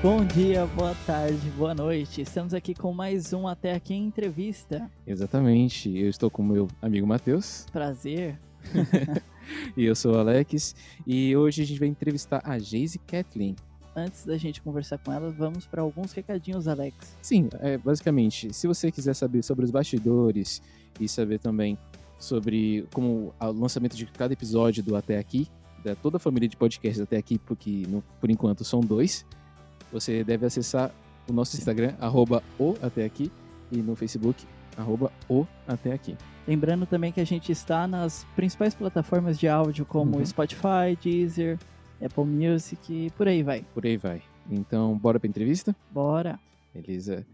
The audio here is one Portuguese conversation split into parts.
Bom dia, boa tarde, boa noite. Estamos aqui com mais um Até Aqui em Entrevista. Exatamente. Eu estou com o meu amigo Matheus. Prazer. e eu sou o Alex. E hoje a gente vai entrevistar a Geise Kathleen. Antes da gente conversar com ela, vamos para alguns recadinhos, Alex. Sim, é, basicamente, se você quiser saber sobre os bastidores e saber também sobre como o lançamento de cada episódio do Até Aqui, da toda a família de podcasts até aqui, porque no, por enquanto são dois, você deve acessar o nosso Instagram, arroba o até aqui, e no Facebook, arroba o até aqui. Lembrando também que a gente está nas principais plataformas de áudio, como uhum. Spotify, Deezer, Apple Music e por aí vai. Por aí vai. Então, bora pra entrevista? Bora. Beleza.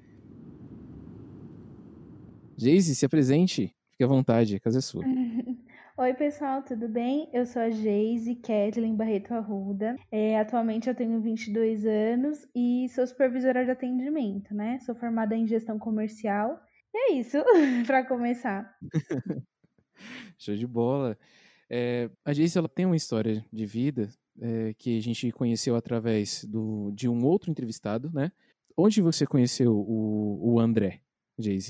Geise, se apresente. Fique à vontade, a casa é sua. Oi, pessoal, tudo bem? Eu sou a Geise Kathleen Barreto Arruda. É, atualmente eu tenho 22 anos e sou supervisora de atendimento, né? Sou formada em gestão comercial. E é isso, para começar. Show de bola. É, a Geise ela tem uma história de vida é, que a gente conheceu através do, de um outro entrevistado, né? Onde você conheceu o, o André?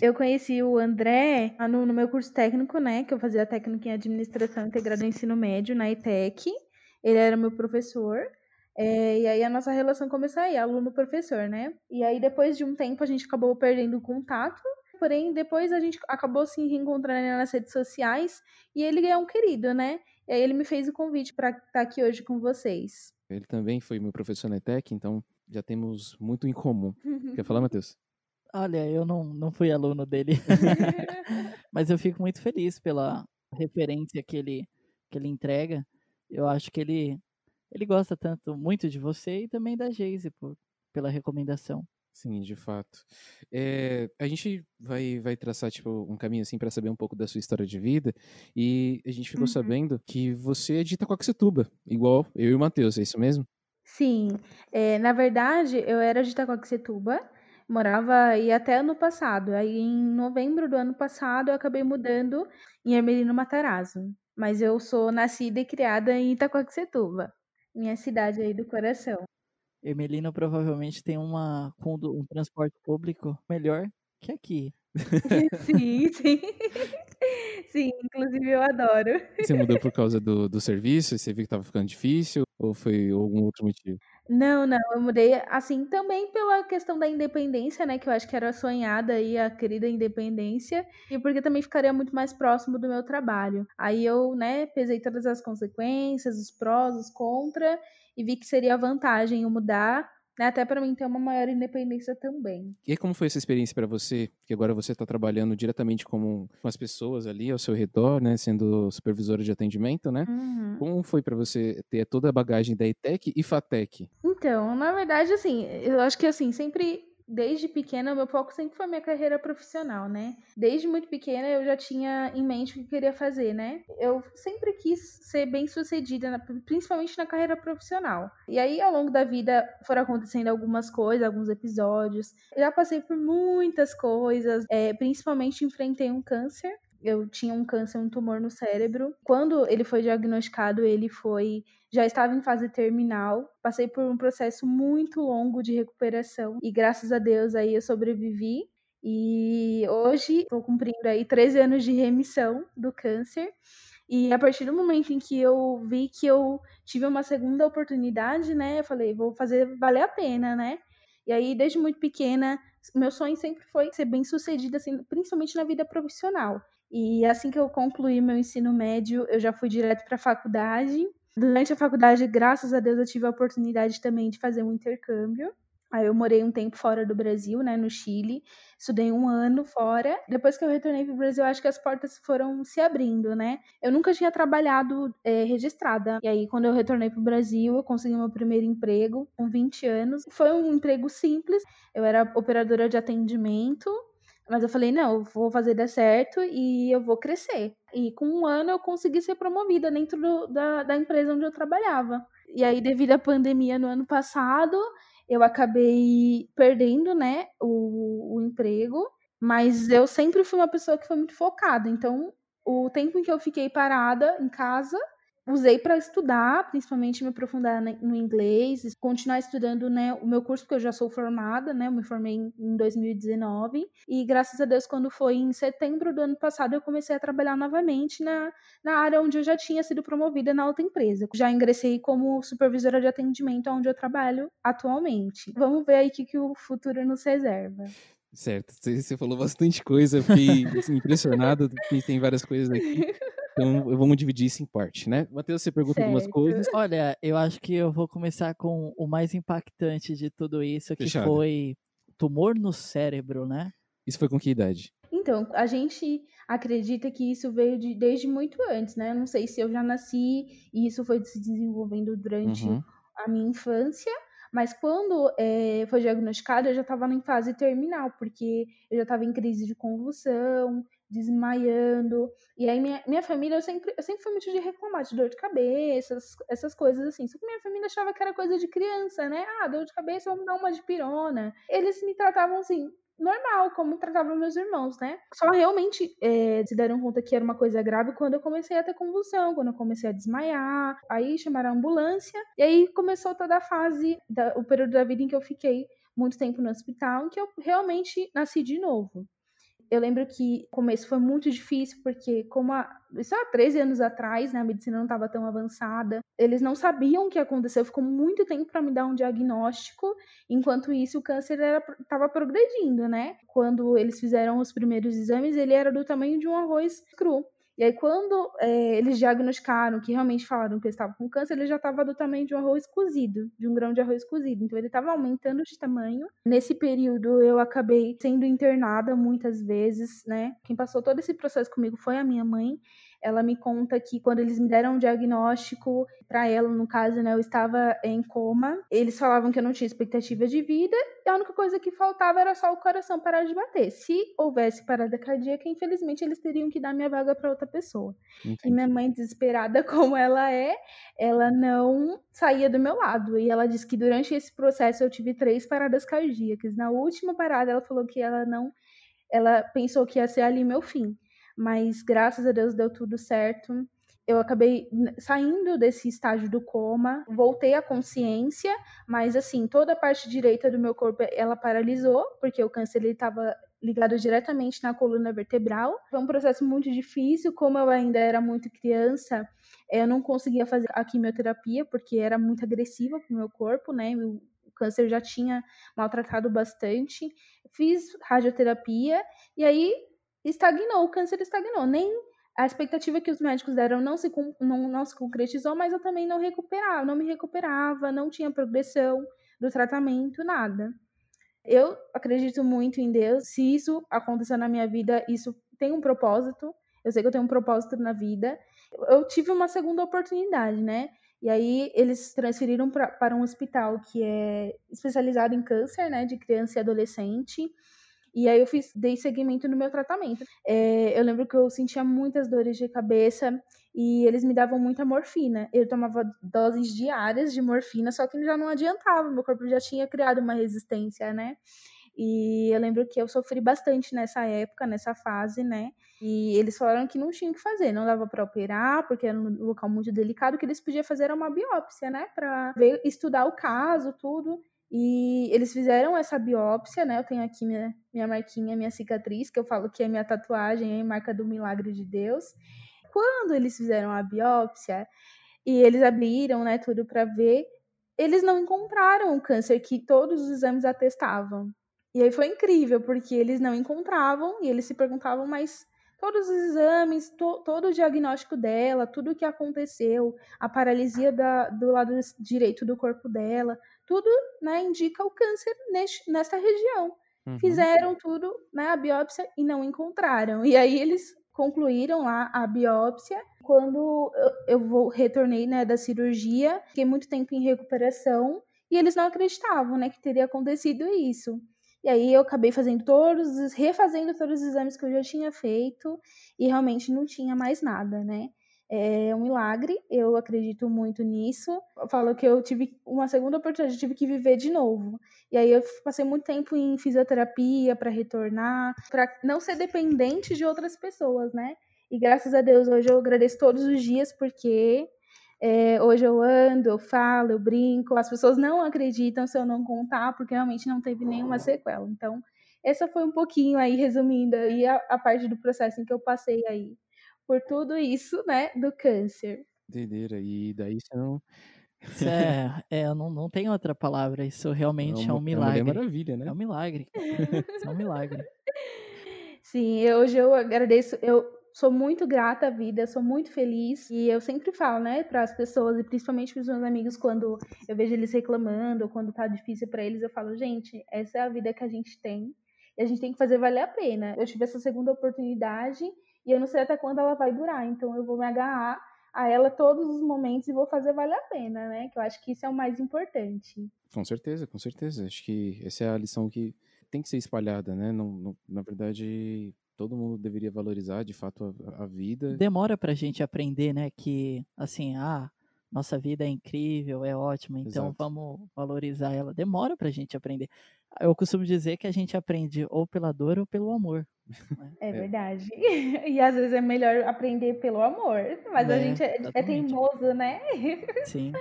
Eu conheci o André no, no, meu curso técnico, né? Que eu fazia técnico em administração integrada ao ensino médio na ETEC. Ele era meu professor. É, e aí a nossa relação começou aí, aluno-professor, né? E aí depois de um tempo a gente acabou perdendo o contato. Porém, depois a gente acabou se reencontrando nas redes sociais e ele é um querido, né? E aí ele me fez o convite para estar tá aqui hoje com vocês. Ele também foi meu professor na ETEC, então já temos muito em comum. Quer falar, Matheus? Olha, eu não, não fui aluno dele, mas eu fico muito feliz pela referência que ele, que ele entrega. Eu acho que ele, ele gosta tanto muito de você e também da Geise por, pela recomendação. Sim, de fato. É, a gente vai, vai traçar tipo, um caminho assim para saber um pouco da sua história de vida e a gente ficou uhum. sabendo que você é de Itacoaxetuba, igual eu e o Matheus, é isso mesmo? Sim, é, na verdade eu era de Itacoaxetuba, morava aí até ano passado. Aí em novembro do ano passado eu acabei mudando em Ermelino Matarazzo. Mas eu sou nascida e criada em Itacoaxetuba, minha cidade aí do coração. Ermelino provavelmente tem uma, um transporte público melhor que aqui. sim, sim. Sim, inclusive eu adoro. Você mudou por causa do, do serviço? Você viu que estava ficando difícil? Ou foi algum outro motivo? Não, não, eu mudei assim também pela questão da independência, né? Que eu acho que era sonhada aí a querida independência, e porque também ficaria muito mais próximo do meu trabalho. Aí eu, né, pesei todas as consequências, os prós, os contra, e vi que seria vantagem eu mudar né, até para mim ter uma maior independência também. E como foi essa experiência para você? Que agora você está trabalhando diretamente com, com as pessoas ali ao seu redor, né, sendo supervisora de atendimento, né? Uhum. Como foi para você ter toda a bagagem da ETEC e FATEC? Então, na verdade, assim, eu acho que assim sempre desde pequena, meu foco sempre foi minha carreira profissional, né? Desde muito pequena eu já tinha em mente o que queria fazer, né? Eu sempre quis ser bem sucedida, principalmente na carreira profissional. E aí, ao longo da vida, foram acontecendo algumas coisas, alguns episódios. Eu já passei por muitas coisas, é, principalmente enfrentei um câncer eu tinha um câncer, um tumor no cérebro. Quando ele foi diagnosticado, ele foi já estava em fase terminal. Passei por um processo muito longo de recuperação e graças a Deus aí eu sobrevivi. E hoje estou cumprindo aí 13 anos de remissão do câncer. E a partir do momento em que eu vi que eu tive uma segunda oportunidade, né, eu falei, vou fazer valer a pena, né? E aí, desde muito pequena, meu sonho sempre foi ser bem sucedida, assim, principalmente na vida profissional. E assim que eu concluí meu ensino médio, eu já fui direto para a faculdade. Durante a faculdade, graças a Deus, eu tive a oportunidade também de fazer um intercâmbio. Aí eu morei um tempo fora do Brasil, né, no Chile. Estudei um ano fora. Depois que eu retornei para o Brasil, acho que as portas foram se abrindo, né? Eu nunca tinha trabalhado é, registrada. E aí, quando eu retornei para o Brasil, eu consegui meu primeiro emprego com 20 anos. Foi um emprego simples. Eu era operadora de atendimento mas eu falei, não, eu vou fazer dar certo e eu vou crescer. E com um ano eu consegui ser promovida dentro do, da, da empresa onde eu trabalhava. E aí, devido à pandemia no ano passado, eu acabei perdendo, né, o, o emprego. Mas eu sempre fui uma pessoa que foi muito focada. Então, o tempo em que eu fiquei parada em casa, usei para estudar, principalmente me aprofundar no inglês, continuar estudando né, o meu curso, porque eu já sou formada, né? Eu me formei em 2019. E graças a Deus, quando foi em setembro do ano passado, eu comecei a trabalhar novamente na, na área onde eu já tinha sido promovida na outra empresa. Já ingressei como supervisora de atendimento, onde eu trabalho atualmente. Vamos ver aí o que, que o futuro nos reserva. Certo, você falou bastante coisa, fiquei assim, impressionado, tem várias coisas aqui. Então, vamos dividir isso em parte, né? Matheus, você pergunta certo. algumas coisas. Olha, eu acho que eu vou começar com o mais impactante de tudo isso, que Fechado. foi tumor no cérebro, né? Isso foi com que idade? Então, a gente acredita que isso veio de, desde muito antes, né? Eu não sei se eu já nasci e isso foi se desenvolvendo durante uhum. a minha infância, mas quando é, foi diagnosticado, eu já estava em fase terminal, porque eu já estava em crise de convulsão, desmaiando. E aí minha, minha família, eu sempre, eu sempre fui muito de reclamar de dor de cabeça, essas, essas coisas assim. Só que minha família achava que era coisa de criança, né? Ah, dor de cabeça, vamos dar uma de pirona. Eles me tratavam assim, normal, como tratavam meus irmãos, né? Só realmente é, se deram conta que era uma coisa grave quando eu comecei a ter convulsão, quando eu comecei a desmaiar. Aí chamaram a ambulância, e aí começou toda a fase, da, o período da vida em que eu fiquei muito tempo no hospital, em que eu realmente nasci de novo. Eu lembro que o começo foi muito difícil, porque como isso há 13 anos atrás, né, a medicina não estava tão avançada, eles não sabiam o que aconteceu, ficou muito tempo para me dar um diagnóstico, enquanto isso o câncer estava progredindo, né? Quando eles fizeram os primeiros exames, ele era do tamanho de um arroz cru. E aí, quando é, eles diagnosticaram, que realmente falaram que ele estava com câncer, ele já estava do tamanho de um arroz cozido, de um grão de arroz cozido. Então, ele estava aumentando de tamanho. Nesse período, eu acabei sendo internada muitas vezes, né? Quem passou todo esse processo comigo foi a minha mãe ela me conta que quando eles me deram um diagnóstico para ela, no caso, né, eu estava em coma. Eles falavam que eu não tinha expectativa de vida e a única coisa que faltava era só o coração parar de bater. Se houvesse parada cardíaca, infelizmente eles teriam que dar minha vaga para outra pessoa. Entendi. E minha mãe, desesperada como ela é, ela não saía do meu lado. E ela disse que durante esse processo eu tive três paradas cardíacas. Na última parada, ela falou que ela não. Ela pensou que ia ser ali meu fim mas graças a Deus deu tudo certo. Eu acabei saindo desse estágio do coma, voltei à consciência, mas assim, toda a parte direita do meu corpo ela paralisou, porque o câncer estava ligado diretamente na coluna vertebral. Foi um processo muito difícil, como eu ainda era muito criança, eu não conseguia fazer a quimioterapia porque era muito agressiva para o meu corpo, né? O câncer já tinha maltratado bastante. Fiz radioterapia e aí estagnou, o câncer estagnou. Nem a expectativa que os médicos deram não se, não, não se concretizou, mas eu também não recuperava, não me recuperava, não tinha progressão do tratamento, nada. Eu acredito muito em Deus. Se isso acontecer na minha vida, isso tem um propósito. Eu sei que eu tenho um propósito na vida. Eu tive uma segunda oportunidade, né? E aí eles transferiram pra, para um hospital que é especializado em câncer, né, de criança e adolescente. E aí eu fiz, dei seguimento no meu tratamento. É, eu lembro que eu sentia muitas dores de cabeça e eles me davam muita morfina. Eu tomava doses diárias de morfina, só que já não adiantava, meu corpo já tinha criado uma resistência, né? E eu lembro que eu sofri bastante nessa época, nessa fase, né? E eles falaram que não tinha o que fazer, não dava para operar, porque era um local muito delicado, que eles podiam fazer uma biópsia, né? Para ver, estudar o caso, tudo. E eles fizeram essa biópsia, né? Eu tenho aqui minha, minha marquinha, minha cicatriz, que eu falo que é minha tatuagem, é marca do milagre de Deus. Quando eles fizeram a biópsia e eles abriram, né, tudo para ver, eles não encontraram o câncer que todos os exames atestavam. E aí foi incrível, porque eles não encontravam e eles se perguntavam, mas todos os exames, to, todo o diagnóstico dela, tudo o que aconteceu, a paralisia da, do lado direito do corpo dela, tudo né, indica o câncer neste, nessa região. Uhum. Fizeram tudo, né, a biópsia e não encontraram. E aí eles concluíram lá a biópsia. Quando eu, eu vou, retornei né, da cirurgia, fiquei muito tempo em recuperação e eles não acreditavam né, que teria acontecido isso. E aí eu acabei fazendo todos, refazendo todos os exames que eu já tinha feito e realmente não tinha mais nada, né? É um milagre, eu acredito muito nisso. Eu falo que eu tive uma segunda oportunidade, eu tive que viver de novo. E aí eu passei muito tempo em fisioterapia para retornar, para não ser dependente de outras pessoas, né? E graças a Deus hoje eu agradeço todos os dias porque É, hoje eu ando, eu falo, eu brinco. As pessoas não acreditam se eu não contar, porque realmente não teve nenhuma sequela. Então, essa foi um pouquinho aí, resumindo aí a, a parte do processo em que eu passei aí por tudo isso, né, do câncer. Doideira, e daí você não... Isso é, é não, não tem outra palavra, isso realmente é, um milagre. É maravilha, né? É um milagre. É um milagre. Sim, hoje eu agradeço, eu sou muito grata à vida, sou muito feliz e eu sempre falo, né, para as pessoas e principalmente para os meus amigos quando eu vejo eles reclamando ou quando tá difícil para eles, eu falo, gente, essa é a vida que a gente tem e a gente tem que fazer valer a pena. Eu tive essa segunda oportunidade e eu não sei até quando ela vai durar, então eu vou me agarrar a ela todos os momentos e vou fazer valer a pena, né? Que eu acho que isso é o mais importante. Com certeza, com certeza. Acho que essa é a lição que tem que ser espalhada, né? Não, não, na verdade, todo mundo deveria valorizar de fato a, a vida. Demora pra gente aprender, né? Que assim, ah, nossa vida é incrível, é ótima, então Exato. vamos valorizar ela. Demora pra gente aprender. Eu costumo dizer que a gente aprende ou pela dor ou pelo amor. Né? É, é verdade. E às vezes é melhor aprender pelo amor, mas é, a gente é, é, teimoso, né? Sim.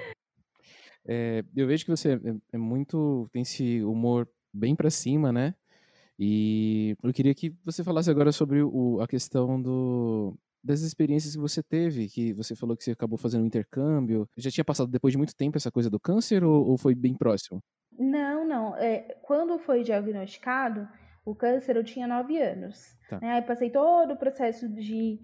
É, eu vejo que você é, é muito. tem esse humor bem para cima, né? E eu queria que você falasse agora sobre o, a questão do, das experiências que você teve, que você falou que você acabou fazendo um intercâmbio. Já tinha passado depois de muito tempo essa coisa do câncer ou, ou foi bem próximo? Não, não. É, quando foi diagnosticado o câncer, eu tinha nove anos. Tá. Né? Aí passei todo o processo de,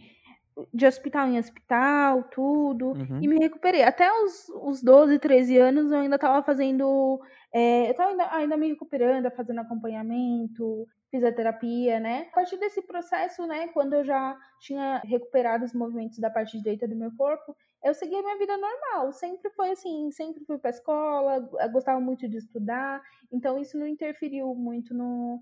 de hospital em hospital, tudo, uhum. e me recuperei. Até os, os 12, 13 anos eu ainda estava fazendo. É, eu estava ainda, ainda me recuperando, fazendo acompanhamento, fisioterapia, né? A partir desse processo, né, quando eu já tinha recuperado os movimentos da parte direita do meu corpo, eu segui a minha vida normal. Sempre foi assim, sempre fui para escola, gostava muito de estudar, então isso não interferiu muito no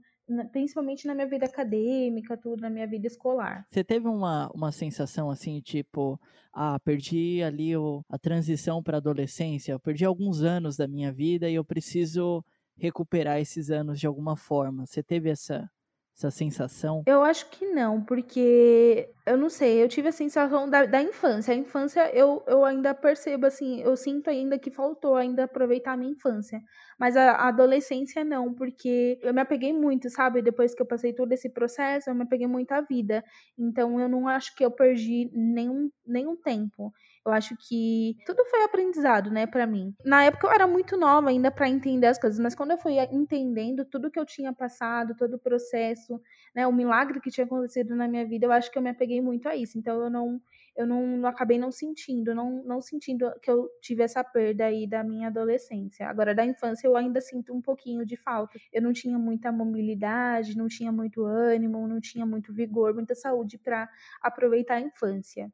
principalmente na minha vida acadêmica, tudo, na minha vida escolar. Você teve uma, uma sensação assim, tipo, ah, perdi ali o, a transição para adolescência, eu perdi alguns anos da minha vida e eu preciso recuperar esses anos de alguma forma. Você teve essa, essa sensação? Eu acho que não, porque eu não sei, eu tive a sensação da, da infância. A infância eu, eu ainda percebo, assim, eu sinto ainda que faltou ainda aproveitar a minha infância. Mas a, a, adolescência não, porque eu me apeguei muito, sabe? Depois que eu passei todo esse processo, eu me apeguei muito à vida. Então eu não acho que eu perdi nenhum, nenhum tempo. Eu acho que tudo foi aprendizado, né, para mim. Na época eu era muito nova ainda para entender as coisas, mas quando eu fui entendendo tudo que eu tinha passado, todo o processo, né, o milagre que tinha acontecido na minha vida, eu acho que eu me apeguei muito a isso. Então eu não eu não, não, acabei não sentindo, não, não sentindo que eu tive essa perda aí da minha adolescência. Agora, da infância, eu ainda sinto um pouquinho de falta. Eu não tinha muita mobilidade, não tinha muito ânimo, não tinha muito vigor, muita saúde para aproveitar a infância.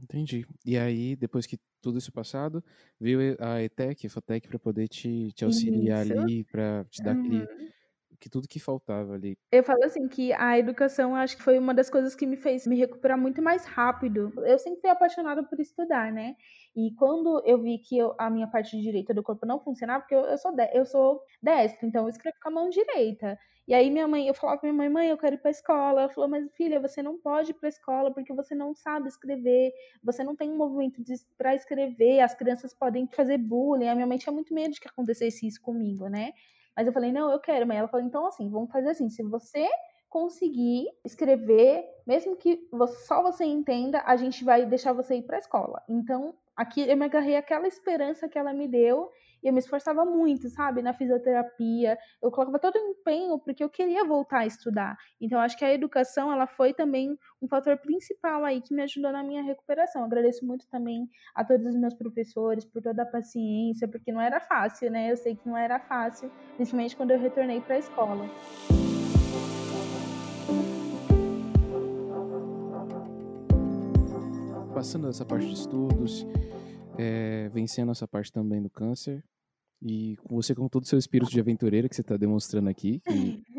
Entendi. E aí, depois que tudo isso passado, veio a ETEC, a FATEC, para poder te, te auxiliar isso. ali, para te dar uhum. aquele que tudo que faltava ali. Eu falo assim que a educação acho que foi uma das coisas que me fez me recuperar muito mais rápido. Eu sempre fui apaixonada por estudar, né? E quando eu vi que eu, a minha parte direita do corpo não funcionava, porque eu, eu sou de, eu sou destra, então eu escrevo com a mão direita. E aí minha mãe, eu falava pra minha mãe, mãe, eu quero ir pra escola. Ela falou, mas filha, você não pode ir pra escola porque você não sabe escrever, você não tem um movimento para escrever, as crianças podem fazer bullying. A minha mãe tinha muito medo de que acontecesse isso comigo, né? Mas eu falei, não, eu quero, mãe. Ela falou, então assim, vamos fazer assim, se você conseguir escrever, mesmo que só você entenda, a gente vai deixar você ir para a escola. Então, aqui eu me agarrei aquela esperança que ela me deu eu me esforçava muito, sabe, na fisioterapia. Eu colocava todo o empenho porque eu queria voltar a estudar. Então, acho que a educação, ela foi também um fator principal aí que me ajudou na minha recuperação. Eu agradeço muito também a todos os meus professores por toda a paciência, porque não era fácil, né? Eu sei que não era fácil, principalmente quando eu retornei para a escola. Passando essa parte de estudos, é, vencendo essa parte também do câncer. E com você, com todo o seu espírito de aventureira que você está demonstrando aqui,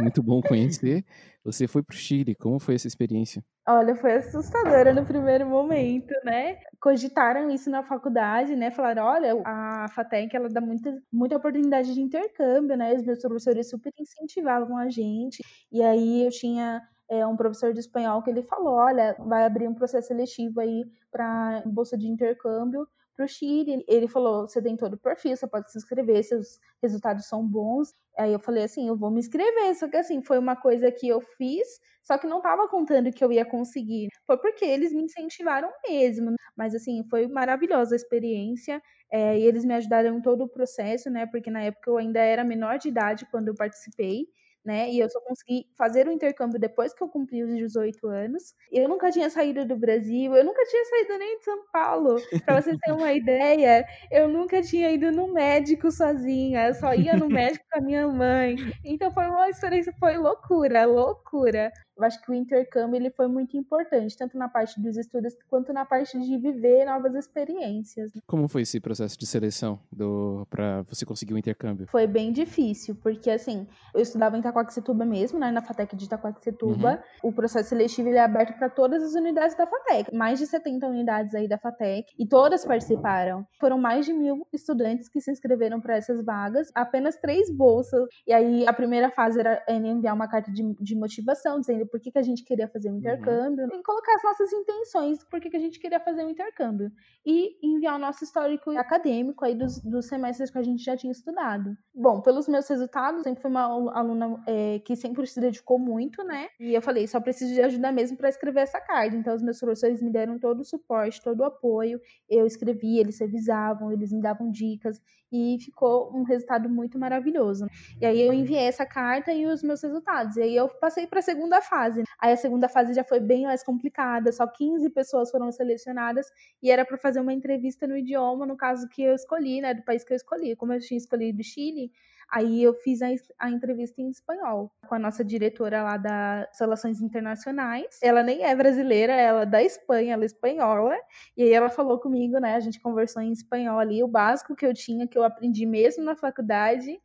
muito bom conhecer. Você foi para o Chile, como foi essa experiência? Olha, foi assustadora no primeiro momento, né? Cogitaram isso na faculdade, né? Falaram, olha, a FATEC, ela dá muita, muita oportunidade de intercâmbio, né? Os meus professores super incentivavam a gente. E aí eu tinha é, um professor de espanhol que ele falou, olha, vai abrir um processo seletivo aí para bolsa de intercâmbio para o Chile. Ele falou: você tem todo o perfil, você pode se inscrever, seus resultados são bons. Aí eu falei assim: eu vou me inscrever. Só que assim, foi uma coisa que eu fiz, só que não estava contando que eu ia conseguir. Foi porque eles me incentivaram mesmo. Mas assim, foi maravilhosa a experiência. É, e eles me ajudaram em todo o processo, né? Porque na época eu ainda era menor de idade quando eu participei né? E eu só consegui fazer o intercâmbio depois que eu cumpri os 18 anos. Eu nunca tinha saído do Brasil, eu nunca tinha saído nem de São Paulo. Para vocês terem uma ideia, eu nunca tinha ido no médico sozinha, eu só ia no médico com a minha mãe. Então foi uma experiência, foi loucura, loucura. Eu acho que o intercâmbio ele foi muito importante, tanto na parte dos estudos quanto na parte de viver novas experiências. Como foi esse processo de seleção do para você conseguir o intercâmbio? Foi bem difícil, porque assim, eu estudava em Itacoaxetuba mesmo, né, na FATEC de Itacoaxetuba. Uhum. O processo seletivo ele é aberto para todas as unidades da FATEC, mais de 70 unidades aí da FATEC, e todas participaram. Foram mais de mil estudantes que se inscreveram para essas vagas, apenas três bolsas. E aí a primeira fase era enviar uma carta de, de motivação, dizendo por que, que a gente queria fazer um uhum. intercâmbio, uhum. e colocar as nossas intenções, por que, que a gente queria fazer um intercâmbio. E enviar o nosso histórico acadêmico aí dos, dos semestres que a gente já tinha estudado. Bom, pelos meus resultados, sempre fui uma aluna é, que sempre se dedicou muito, né? E eu falei, só preciso de ajuda mesmo para escrever essa carta. Então, os meus professores me deram todo o suporte, todo o apoio. Eu escrevi, eles revisavam, eles me davam dicas e ficou um resultado muito maravilhoso. E aí eu enviei essa carta e os meus resultados. E aí eu passei para a segunda fase. Aí a segunda fase já foi bem mais complicada, só 15 pessoas foram selecionadas e era para fazer uma entrevista no idioma, no caso que eu escolhi, né, do país que eu escolhi. Como eu tinha escolhido Chile, Aí eu fiz a, a, entrevista em espanhol com a nossa diretora lá das Relações Internacionais. Ela nem é brasileira, ela é da Espanha, ela é espanhola. E aí ela falou comigo, né? A gente conversou em espanhol ali, o básico que eu tinha, que eu aprendi mesmo na faculdade.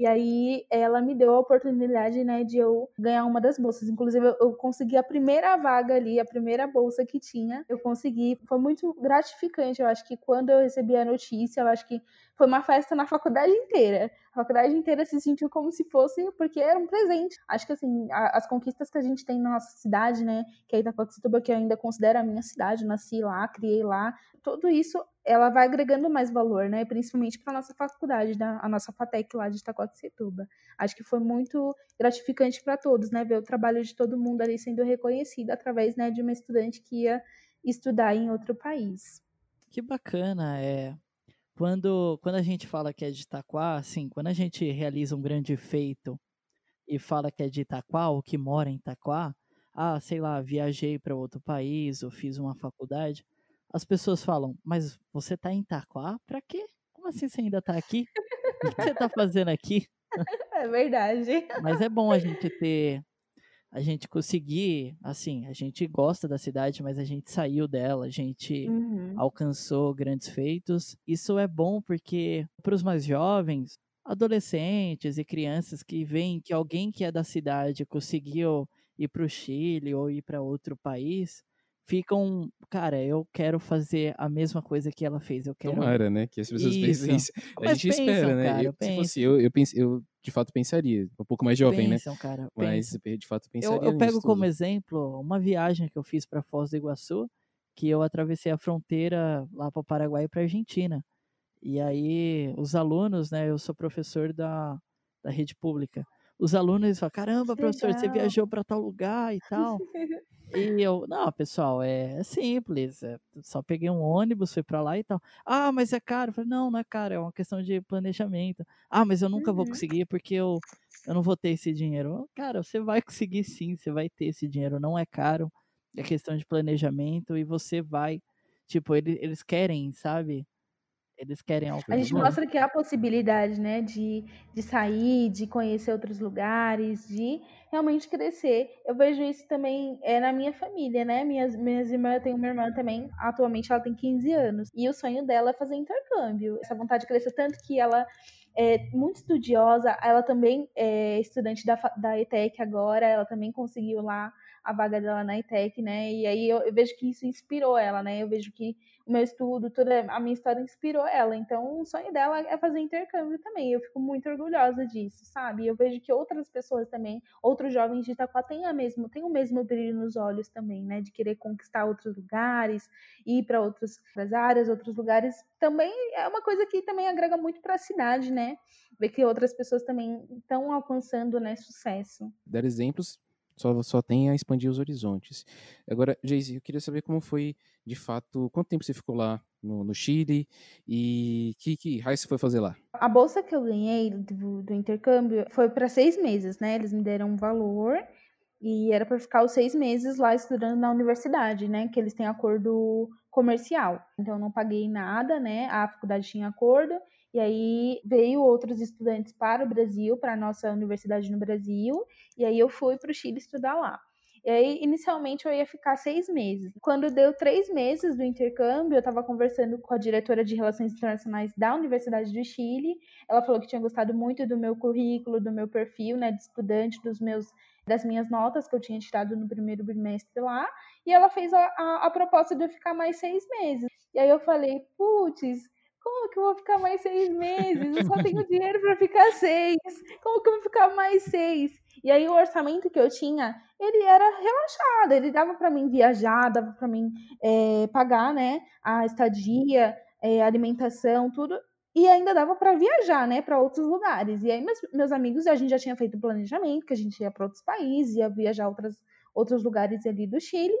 E aí ela me deu a oportunidade, né, de eu ganhar uma das bolsas. Inclusive, eu, eu consegui a primeira vaga ali, a primeira bolsa que tinha. Eu consegui. Foi muito gratificante. Eu acho que quando eu recebi a notícia, eu acho que foi uma festa na faculdade inteira. A faculdade inteira se sentiu como se fosse, porque era um presente. Acho que, assim, a, as conquistas que a gente tem na nossa cidade, né, que é Itacoaxituba, que eu ainda considero a minha cidade, nasci lá, criei lá, tudo isso ela vai agregando mais valor, né? Principalmente para nossa faculdade, da, a nossa FATEC lá de Itacoaxetuba. Acho que foi muito gratificante para todos, né? Ver o trabalho de todo mundo ali sendo reconhecido através, né, de uma estudante que ia estudar em outro país. Que bacana, é. Quando, quando a gente fala que é de Itaquá, assim, quando a gente realiza um grande feito e fala que é de Itaquá ou que mora em Itaquá, ah, sei lá, viajei para outro país ou fiz uma faculdade, as pessoas falam, mas você tá em Itaquá? Pra quê? Como assim você ainda tá aqui? O que você tá fazendo aqui? É verdade. Mas é bom a gente ter, a gente conseguir, assim, a gente gosta da cidade, mas a gente saiu dela, a gente uhum. alcançou grandes feitos. Isso é bom porque para os mais jovens, adolescentes e crianças que veem que alguém que é da cidade conseguiu ir para o Chile ou ir para outro país, ficam, cara, eu quero fazer a mesma coisa que ela fez. Eu quero. Tomara, né? Que as pessoas isso. pensem isso. A Mas gente pensam, espera, né? Cara, eu, se fosse eu, eu, pense, eu de fato pensaria. Um pouco mais jovem, né? pensam, né? Cara, Mas pensam. de fato pensaria. Eu, eu pego como exemplo uma viagem que eu fiz para Foz do Iguaçu, que eu atravessei a fronteira lá para o Paraguai e para Argentina. E aí, os alunos, né? Eu sou professor da, da rede pública. Os alunos falam: caramba, professor, você viajou para tal lugar e tal. E eu, não, pessoal, é, é simples. É, só peguei um ônibus, fui para lá e tal. Ah, mas é caro. Eu falei, não, não é caro, é uma questão de planejamento. Ah, mas eu nunca uhum. vou conseguir porque eu, eu não vou ter esse dinheiro. Cara, você vai conseguir sim, você vai ter esse dinheiro, não é caro. É questão de planejamento e você vai. Tipo, eles, eles querem, sabe? Eles querem algo. A gente mostra que há possibilidade, né, de, de sair, de conhecer outros lugares, de realmente crescer. Eu vejo isso também é, na minha família, né? Minhas, minhas irmãs, eu tenho uma irmã também, atualmente ela tem 15 anos, e o sonho dela é fazer intercâmbio. Essa vontade de crescer tanto que ela é muito estudiosa, ela também é estudante da, da ETEC agora, ela também conseguiu lá a vaga dela na ITEC, né? E aí eu, eu, vejo que isso inspirou ela, né? Eu vejo que o meu estudo, toda a minha história inspirou ela. Então, o sonho dela é fazer intercâmbio também. Eu fico muito orgulhosa disso, sabe? Eu vejo que outras pessoas também, outros jovens de Itaquá têm, a mesmo, têm o mesmo brilho nos olhos também, né? De querer conquistar outros lugares, ir para outras áreas, outros lugares. Também é uma coisa que também agrega muito para a cidade, né? Ver que outras pessoas também estão alcançando, né, sucesso. Dar exemplos só, só tem a expandir os horizontes. Agora, Geise, eu queria saber como foi, de fato, quanto tempo você ficou lá no, no Chile e que, que raio você foi fazer lá? A bolsa que eu ganhei do, do intercâmbio foi para seis meses, né? Eles me deram um valor e era para ficar os seis meses lá estudando na universidade, né? Que eles têm acordo comercial. Então eu não paguei nada, né? A faculdade tinha acordo e aí veio outros estudantes para o Brasil, para a nossa universidade no Brasil, e aí eu fui para o Chile estudar lá. E aí, inicialmente, eu ia ficar seis meses. Quando deu três meses do intercâmbio, eu estava conversando com a diretora de Relações Internacionais da Universidade do Chile. Ela falou que tinha gostado muito do meu currículo, do meu perfil, né, de estudante, dos meus das minhas notas que eu tinha tirado no primeiro bimestre lá, e ela fez a, a, a proposta de eu ficar mais seis meses. E aí eu falei, putz, como que eu vou ficar mais seis meses? Eu só tenho dinheiro para ficar seis. Como que eu vou ficar mais seis? E aí o orçamento que eu tinha, ele era relaxado, ele dava para mim viajar, dava para mim é, pagar, né, a estadia, é, alimentação, tudo, e ainda dava para viajar, né, para outros lugares. E aí meus, meus amigos, a gente já tinha feito planejamento, que a gente ia para outros países, ia viajar outras outros lugares ali do Chile.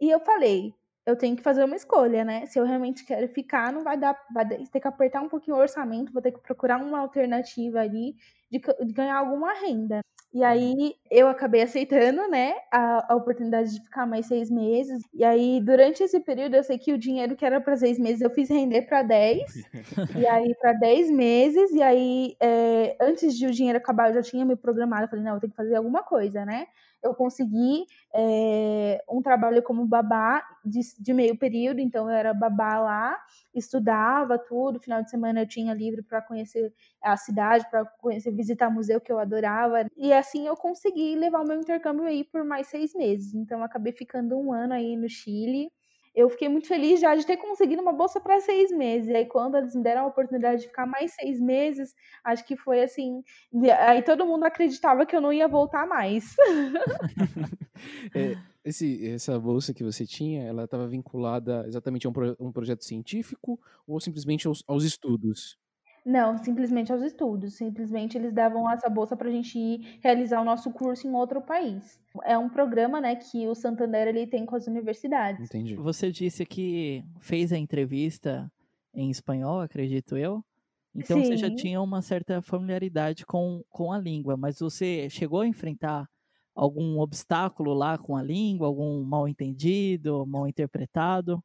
E eu falei, eu tenho que fazer uma escolha, né? Se eu realmente quero ficar, não vai dar, vai ter que apertar um pouquinho o orçamento, vou ter que procurar uma alternativa ali de, de ganhar alguma renda. E aí eu acabei aceitando, né, a, a, oportunidade de ficar mais seis meses. E aí, durante esse período, eu sei que o dinheiro que era para seis meses eu fiz render para dez. e aí, para dez meses. E aí, é, antes de o dinheiro acabar, eu já tinha me programado. Eu falei, não, eu tenho que fazer alguma coisa, né? eu consegui é, um trabalho como babá de, de, meio período, então eu era babá lá, estudava tudo, final de semana eu tinha livre para conhecer a cidade, para conhecer, visitar museu que eu adorava, e assim eu consegui levar o meu intercâmbio aí por mais seis meses, então acabei ficando um ano aí no Chile, eu fiquei muito feliz já de ter conseguido uma bolsa para seis meses. E aí, quando eles me deram a oportunidade de ficar mais seis meses, acho que foi assim. Aí todo mundo acreditava que eu não ia voltar mais. é, esse, essa bolsa que você tinha, ela estava vinculada exatamente a um, pro, um, projeto científico ou simplesmente aos, aos estudos? Não, simplesmente aos estudos. Simplesmente eles davam essa bolsa para a gente ir realizar o nosso curso em outro país. É um programa, né, que o Santander ele tem com as universidades. Entendi. Você disse que fez a entrevista em espanhol, acredito eu. Então Sim. você já tinha uma certa familiaridade com, com a língua, mas você chegou a enfrentar algum obstáculo lá com a língua, algum mal entendido, mal interpretado?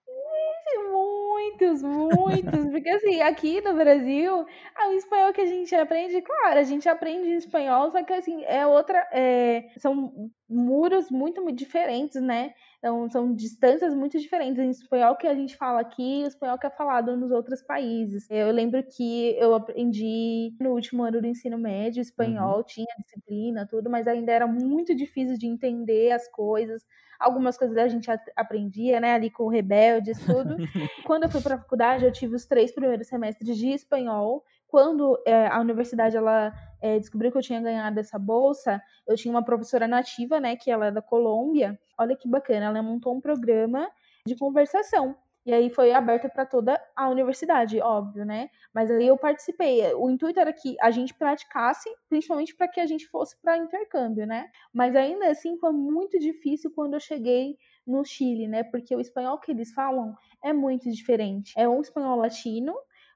Muitos, muitos. Porque assim, aqui no Brasil, ah, o espanhol que a gente aprende, claro, a gente aprende espanhol, só que assim, é outra. É, são muros muito, muito diferentes, né? Então, são distâncias muito diferentes. Em espanhol que a gente fala aqui e o espanhol que é falado nos outros países. Eu lembro que eu aprendi no último ano do ensino médio espanhol, uhum. tinha disciplina, tudo, mas ainda era muito difícil de entender as coisas. Algumas coisas a gente aprendia, né, ali com rebeldes, tudo. Quando eu fui para a faculdade, eu tive os três primeiros semestres de espanhol. Quando é, a universidade ela é, descobriu que eu tinha ganhado essa bolsa, eu tinha uma professora nativa, né, que ela é da Colômbia. Olha que bacana, ela montou um programa de conversação. E aí foi aberta para toda a universidade, óbvio, né? Mas aí eu participei. O intuito era que a gente praticasse, principalmente para que a gente fosse para intercâmbio, né? Mas ainda assim foi muito difícil quando eu cheguei no Chile, né? Porque o espanhol que eles falam é muito diferente. É um espanhol latino,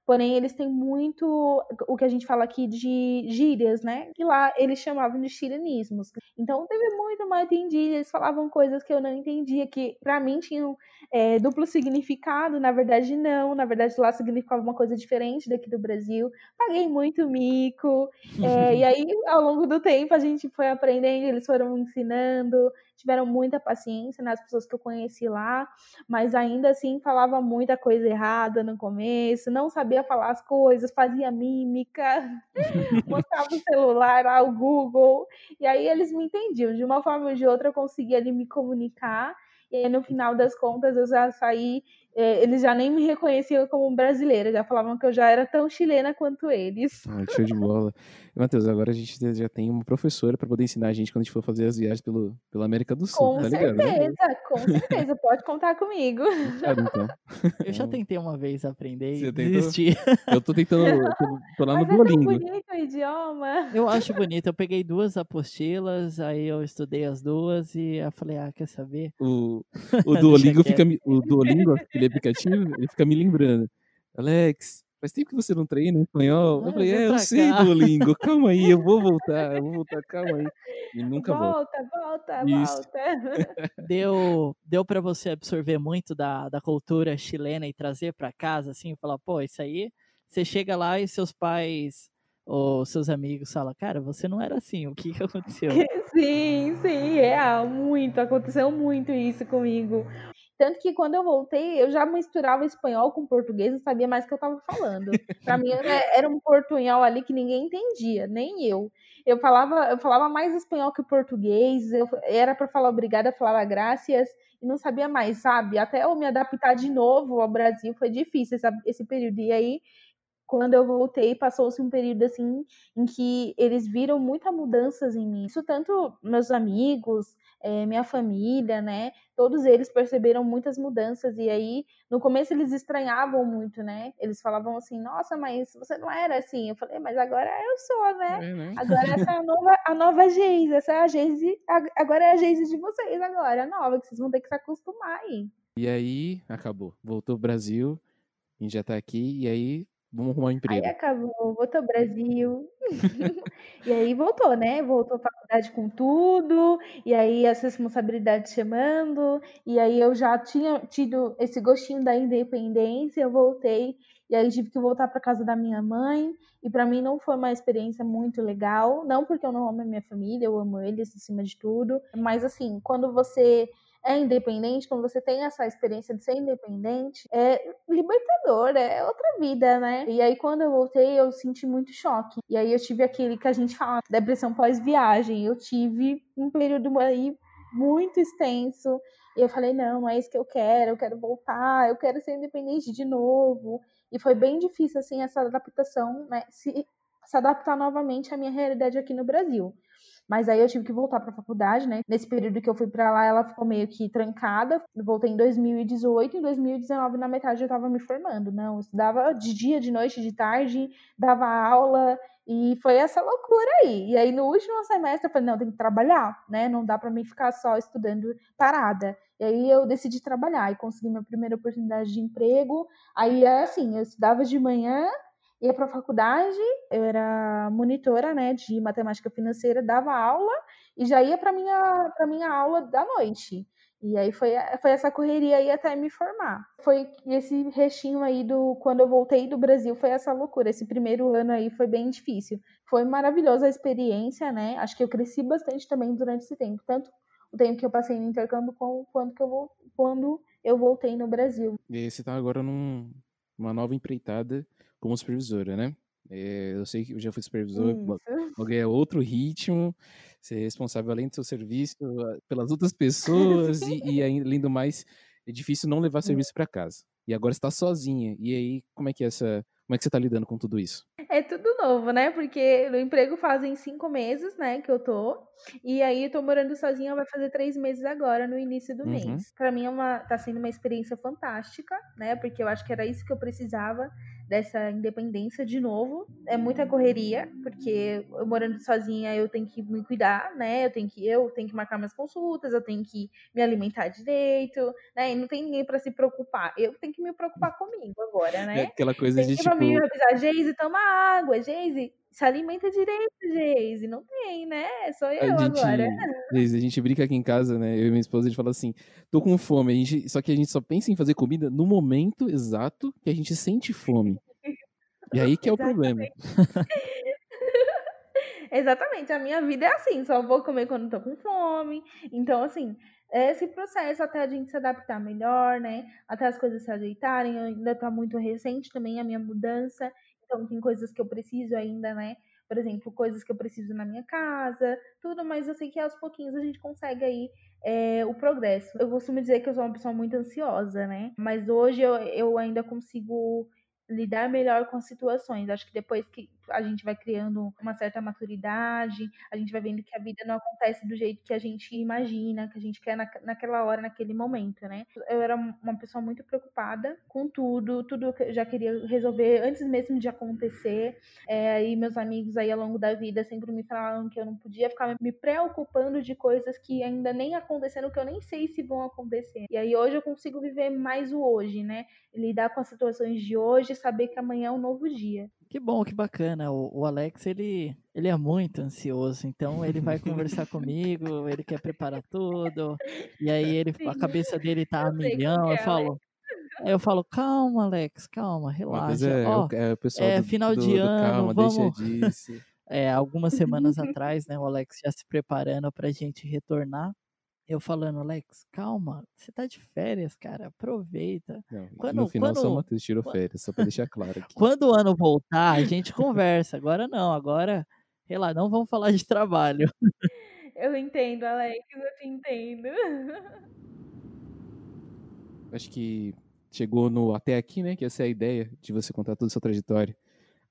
Porém, eles têm muito o que a gente fala aqui de gírias, né? Que lá eles chamavam de chilenismos. Então, teve muito mal entendido. Eles falavam coisas que eu não entendia, que para mim tinham é, duplo significado, na verdade não, na verdade lá significava uma coisa diferente daqui do Brasil. Paguei muito mico, é, e aí ao longo do tempo a gente foi aprendendo, eles foram ensinando, tiveram muita paciência nas né, pessoas que eu conheci lá, mas ainda assim falava muita coisa errada no começo, não sabia falar as coisas, fazia mímica, mostrava o celular lá, o Google, e aí eles me entendiam, de uma forma ou de outra eu conseguia ali me comunicar, e aí, no final das contas, eu já saí é, eles já nem me reconheciam como brasileira, já falavam que eu já era tão chilena quanto eles. Ah, show de bola. Matheus, agora a gente já tem uma professora para poder ensinar a gente quando a gente for fazer as viagens pelo, pela América do Sul, com tá certeza, ligado? Né? Com certeza, pode contar comigo. Claro, então. Eu já tentei uma vez aprender Você e tentou? desisti. Eu tô tentando, tô, tô lá no Mas é tão Duolingo. bonito o idioma. Eu acho bonito. Eu peguei duas apostilas, aí eu estudei as duas e eu falei, ah, quer saber? O, o Duolingo fica me, o Duolingo, aquele aplicativo, ele fica me lembrando. Alex, faz tempo que você não treina espanhol. Eu Ah, falei, vem é, eu sei, cá." Duolingo, calma aí, eu vou voltar, eu vou voltar, calma aí. E nunca volto. volta, volta, Isso. volta. Deu, deu para você absorver muito da, da cultura chilena e trazer para casa, assim, falar, pô, isso aí. Você chega lá e seus pais ou seus amigos falam, cara, você não era assim, o que, que aconteceu? Sim, sim, real, muito. Aconteceu muito isso comigo. Tanto que quando eu voltei, eu já misturava espanhol com português, não sabia mais o que eu estava falando. Para mim era, um portunhol ali que ninguém entendia, nem eu. Eu falava, eu falava mais espanhol que português, eu era para falar obrigada, falava graças e não sabia mais, sabe? Até eu me adaptar de novo ao Brasil foi difícil essa, esse período. E aí quando eu voltei, passou-se um período assim em que eles viram muitas mudanças em mim. Isso tanto meus amigos, eh, minha família, né? Todos eles perceberam muitas mudanças e aí no começo eles estranhavam muito, né? Eles falavam assim: "Nossa, mas você não era assim". Eu falei: "Mas agora eu sou, né? É, né? Agora essa é a nova, a nova Geise, essa é a Geise, ag- agora é a Geise de vocês agora, a nova, que vocês vão ter que se acostumar aí". E aí, acabou. Voltou pro Brasil, a gente já tá aqui, e aí, vamos arrumar um Aí emprego. acabou, voltou ao Brasil. e aí voltou, né? Voltou à faculdade com tudo, e aí as responsabilidades chamando, e aí eu já tinha tido esse gostinho da independência, eu voltei, e aí tive que voltar para casa da minha mãe, e para mim não foi uma experiência muito legal, não porque eu não amo a minha família, eu amo eles acima de tudo, mas assim, quando você é independente, quando você tem essa experiência de ser independente, é libertador, é outra vida, né? E aí, quando eu voltei, eu senti muito choque. E aí, eu tive aquele que a gente fala, depressão pós-viagem. Eu tive um período aí muito extenso. E eu falei, não, não é isso que eu quero, eu quero voltar, eu quero ser independente de novo. E foi bem difícil, assim, essa adaptação, né? Se, se adaptar novamente à minha realidade aqui no Brasil. Mas aí eu tive que voltar para a faculdade, né? Nesse período que eu fui para lá, ela ficou meio que trancada. Eu voltei em 2018, em 2019, na metade eu estava me formando. Não, eu estudava de dia, de noite, de tarde, dava aula e foi essa loucura aí. E aí no último semestre eu falei, não, tem que trabalhar, né? Não dá para mim ficar só estudando parada. E aí eu decidi trabalhar e consegui minha primeira oportunidade de emprego. Aí é assim, eu estudava de manhã, ia para a faculdade, eu era monitora, né, de matemática financeira, dava aula e já ia para minha para minha aula da noite. E aí foi, foi essa correria aí até me formar. Foi esse restinho aí do quando eu voltei do Brasil, foi essa loucura. Esse primeiro ano aí foi bem difícil. Foi maravilhosa a experiência, né? Acho que eu cresci bastante também durante esse tempo, tanto o tempo que eu passei no intercâmbio como quando que eu vou, quando eu voltei no Brasil. E aí, você tá agora num, numa nova empreitada como supervisora, né? É, eu sei que eu já fui supervisor, logo é outro ritmo, ser responsável além do seu serviço, pelas outras pessoas, e, e além do mais, é difícil não levar serviço para casa. E agora você tá sozinha. E aí, como é que é essa. Como é que você tá lidando com tudo isso? É tudo novo, né? Porque no emprego fazem cinco meses, né, que eu tô. E aí eu tô morando sozinha, vai fazer três meses agora, no início do Uhum. mês. Pra mim é uma, tá sendo uma experiência fantástica, né? Porque eu acho que era isso que eu precisava, dessa independência de novo. É muita correria, porque eu morando sozinha eu tenho que me cuidar, né? Eu tenho que, eu tenho que marcar minhas consultas, eu tenho que me alimentar direito, né? E não tem ninguém pra se preocupar. Eu tenho que me preocupar comigo agora, É né? aquela coisa Tem de que tipo. avisar, Geise, toma água, Geise, Se alimenta direito, Geise. Não tem, né? Sou A eu gente, agora. Geise, a gente brinca aqui em casa, né? Eu e minha esposa, a gente fala assim, tô com fome. A gente, só que a gente só pensa em fazer comida no momento exato que a gente sente fome. E aí que é o problema. Exatamente, a minha vida é assim, só vou comer quando tô com fome. Então, assim, esse processo até a gente se adaptar melhor, né? Até as coisas se ajeitarem, ainda tá muito recente também a minha mudança. Então, tem coisas que eu preciso ainda, né? Por exemplo, coisas que eu preciso na minha casa, tudo, mas eu sei que aos pouquinhos a gente consegue aí é, o progresso. Eu costumo dizer que eu sou uma pessoa muito ansiosa, né? Mas hoje eu, eu ainda consigo lidar melhor com as situações. Acho que depois que a gente vai criando uma certa maturidade, a gente vai vendo que a vida não acontece do jeito que a gente imagina, que a gente quer na, naquela hora, naquele momento, né? Eu era uma pessoa muito preocupada com tudo, tudo que eu já queria resolver antes mesmo de acontecer. É, e meus amigos aí ao longo da vida sempre me falaram que eu não podia ficar me preocupando de coisas que ainda nem aconteceram, que eu nem sei se vão acontecer. E aí hoje eu consigo viver mais o hoje, né? Lidar com as situações de hoje, saber que amanhã é um novo dia. Que bom, que bacana. O, o, Alex, ele, ele é muito ansioso, então ele vai conversar comigo, ele quer preparar tudo, e aí ele, a cabeça dele tá a milhão, eu é, falo... Eu falo, calma, Alex, calma, relaxa. É, Ó, é, é do, final do, de do ano, calma, vamos... É, algumas semanas atrás, né, o Alex já se preparando pra gente retornar. Eu falando, Alex, calma, você tá de férias, cara, aproveita. Não, Quando- no final só o quando- Matheus tirou quando- férias, só pra deixar claro aqui. Quando o ano voltar, a gente conversa. Agora não, agora, sei lá, não vamos falar de trabalho. Eu entendo, Alex, eu te entendo. Acho que chegou no até aqui, né? Que essa é a ideia de você contar toda a sua trajetória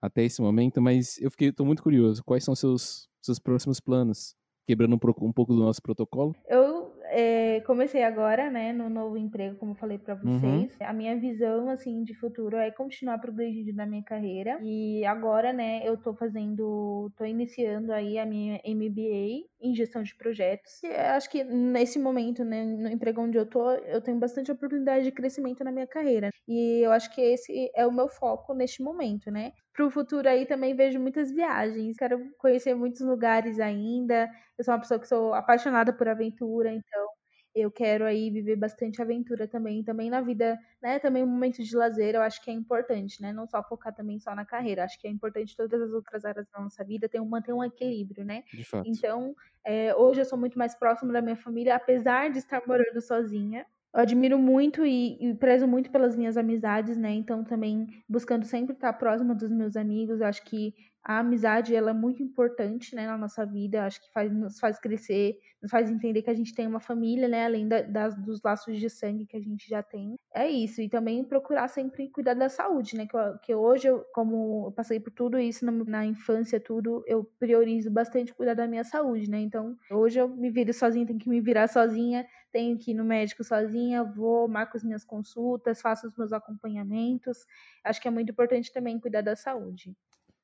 até esse momento, mas eu fiquei, tô muito curioso. Quais são seus seus próximos planos? Quebrando um, um pouco do nosso protocolo. Eu é, comecei agora, né, no novo emprego, como eu falei pra Uhum. vocês. A minha visão, assim, de futuro é continuar progredindo na minha carreira. E agora, né, eu tô fazendo, tô iniciando aí a minha MBA em gestão de projetos. E eu acho que nesse momento, né, no emprego onde eu tô, eu tenho bastante oportunidade de crescimento na minha carreira. E eu acho que esse é o meu foco neste momento, né? Pro futuro aí também vejo muitas viagens. Quero conhecer muitos lugares ainda. Eu sou uma pessoa que sou apaixonada por aventura, então eu quero aí viver bastante aventura também, também na vida, né? Também um momento de lazer, eu acho que é importante, né? Não só focar também só na carreira, acho que é importante todas as outras áreas da nossa vida ter um, manter um equilíbrio, né? De fato. Então, é, hoje eu sou muito mais próxima da minha família, apesar de estar morando sozinha. Eu admiro muito e, e prezo muito pelas minhas amizades, né? Então, também buscando sempre estar próxima dos meus amigos. Acho que a amizade ela é muito importante, né, na nossa vida. Acho que faz, nos faz crescer, nos faz entender que a gente tem uma família, né? Além da- das, dos laços de sangue que a gente já tem. É isso. E também procurar sempre cuidar da saúde, né? Que, eu- que hoje, eu, como eu passei por tudo isso na, na infância, tudo, eu priorizo bastante cuidar da minha saúde, né? Então, hoje eu me viro sozinha, tenho que me virar sozinha, tenho que ir no médico sozinha, vou, marco as minhas consultas, faço os meus acompanhamentos. Acho que é muito importante também cuidar da saúde.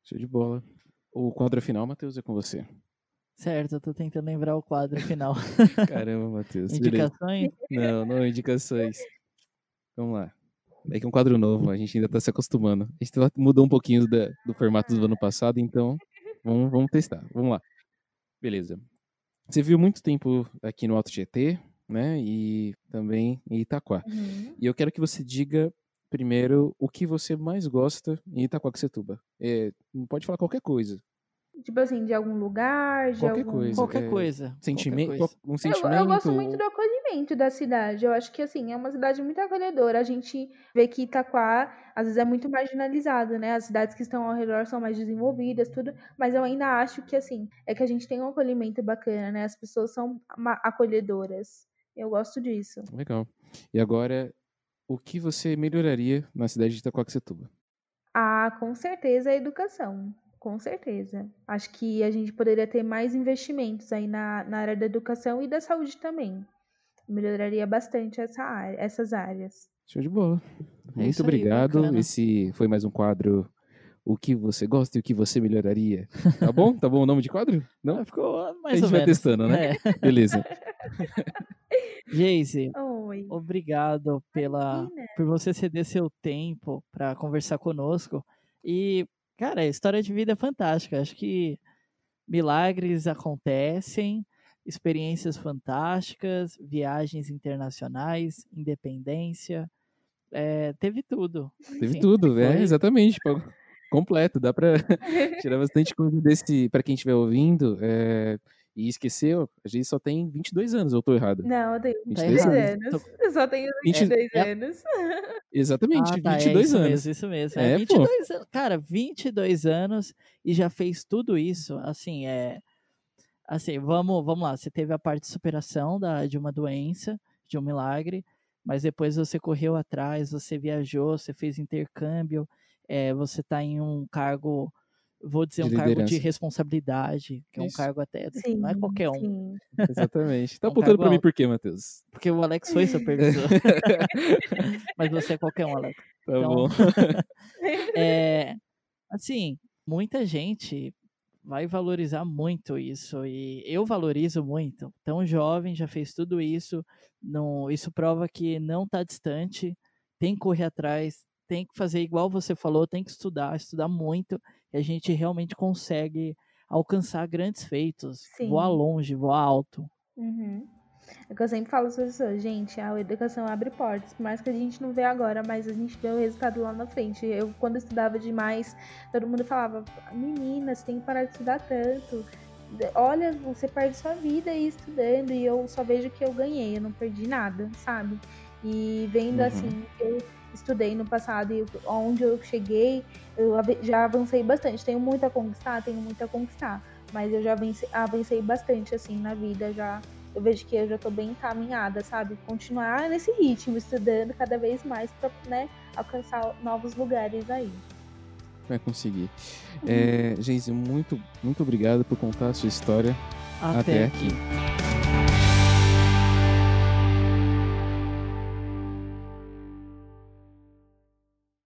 Show de bola. O quadro final, Matheus, é com você. Certo, eu tô tentando lembrar o quadro final. Caramba, Matheus. Indicações? Não, não, indicações. Vamos lá. É que é um quadro novo, a gente ainda tá se acostumando. A gente mudou um pouquinho da- do formato do ano passado, então vamos, vamos testar. Vamos lá. Beleza. Você viu muito tempo aqui no Alto GT, né? E também em Itaquá. Uhum. E eu quero que você diga primeiro o que você mais gosta em Itaquaquecetuba. É, não pode falar qualquer coisa. Tipo assim, de algum lugar, de Qualquer algum... coisa. Qualquer é, coisa. Sentimento, qualquer coisa. um Eu, sentimento. eu gosto muito do acolhimento da cidade. Eu acho que, assim, é uma cidade muito acolhedora. A gente vê que Itaquá, às vezes, é muito marginalizado, né? As cidades que estão ao redor são mais desenvolvidas, tudo. Mas eu ainda acho que, assim, é que a gente tem um acolhimento bacana, né? As pessoas são acolhedoras. Eu gosto disso. Legal. E agora, o que você melhoraria na cidade de Itaquaquecetuba? Ah, com certeza a educação. Com certeza. Acho que a gente poderia ter mais investimentos aí na, na área da educação e da saúde também. Melhoraria bastante essa área, essas áreas. Show de bola. É Muito aí, obrigado. bacana. Esse foi mais um quadro. O que você gosta e o que você melhoraria. Tá bom? Tá bom o nome de quadro? Não? Ah, Ficou A mais gente ou vai menos. testando, né? É. Beleza. Geise, Oi. obrigado pela, Imagina. por você ceder seu tempo para conversar conosco. E Cara, a história de vida é fantástica. Acho que milagres acontecem, experiências fantásticas, viagens internacionais, independência. É, teve tudo. Teve Sim, tudo, é, exatamente. Completo. Dá para tirar bastante coisa desse. Para quem estiver ouvindo, é, e esqueceu, a gente só tem 22 anos, eu tô errado? Não, eu tenho 22 tá anos. Eu só tenho 22 20... anos. Exatamente, ah, tá, 22 é isso anos. Mesmo, isso mesmo. É, é 22 anos. Cara, 22 anos e já fez tudo isso. Assim, é. Assim, vamos, vamos lá. Você teve a parte de superação da, de uma doença, de um milagre, mas depois você correu atrás, você viajou, você fez intercâmbio, é, você está em um cargo vou dizer, de um cargo de responsabilidade, que Isso. é um cargo até. Sim, não é qualquer um. Sim. Exatamente. Tá é um apontando pra mim por quê, Matheus? Porque o Alex foi supervisor. Mas você é qualquer um, Alex. Tá então, bom. é, assim, muita gente vai valorizar muito isso e eu valorizo muito. Tão jovem, já fez tudo isso, não, isso prova que não está distante, tem que correr atrás, tem que fazer igual você falou, tem que estudar, estudar muito e a gente realmente consegue alcançar grandes feitos, Sim. voar longe, voar alto. Uhum. É que eu sempre falo as pessoas, gente, a educação abre portas, por mais que a gente não vê agora, mas a gente vê o resultado lá na frente. Eu, quando estudava demais, todo mundo falava, menina, você tem que parar de estudar tanto. Olha, você perde sua vida aí estudando, e eu só vejo que eu ganhei, eu não perdi nada, sabe? E vendo uhum. assim, eu estudei no passado e onde eu cheguei, eu já avancei bastante. Tenho muito a conquistar, tenho muito a conquistar, mas eu já avancei, avancei bastante assim na vida, já eu vejo que eu já tô bem encaminhada, sabe? Continuar nesse ritmo, estudando cada vez mais para né, alcançar novos lugares aí. Vai conseguir. Uhum. É, Geise, muito, muito obrigado por contar a sua história até, até aqui. aqui.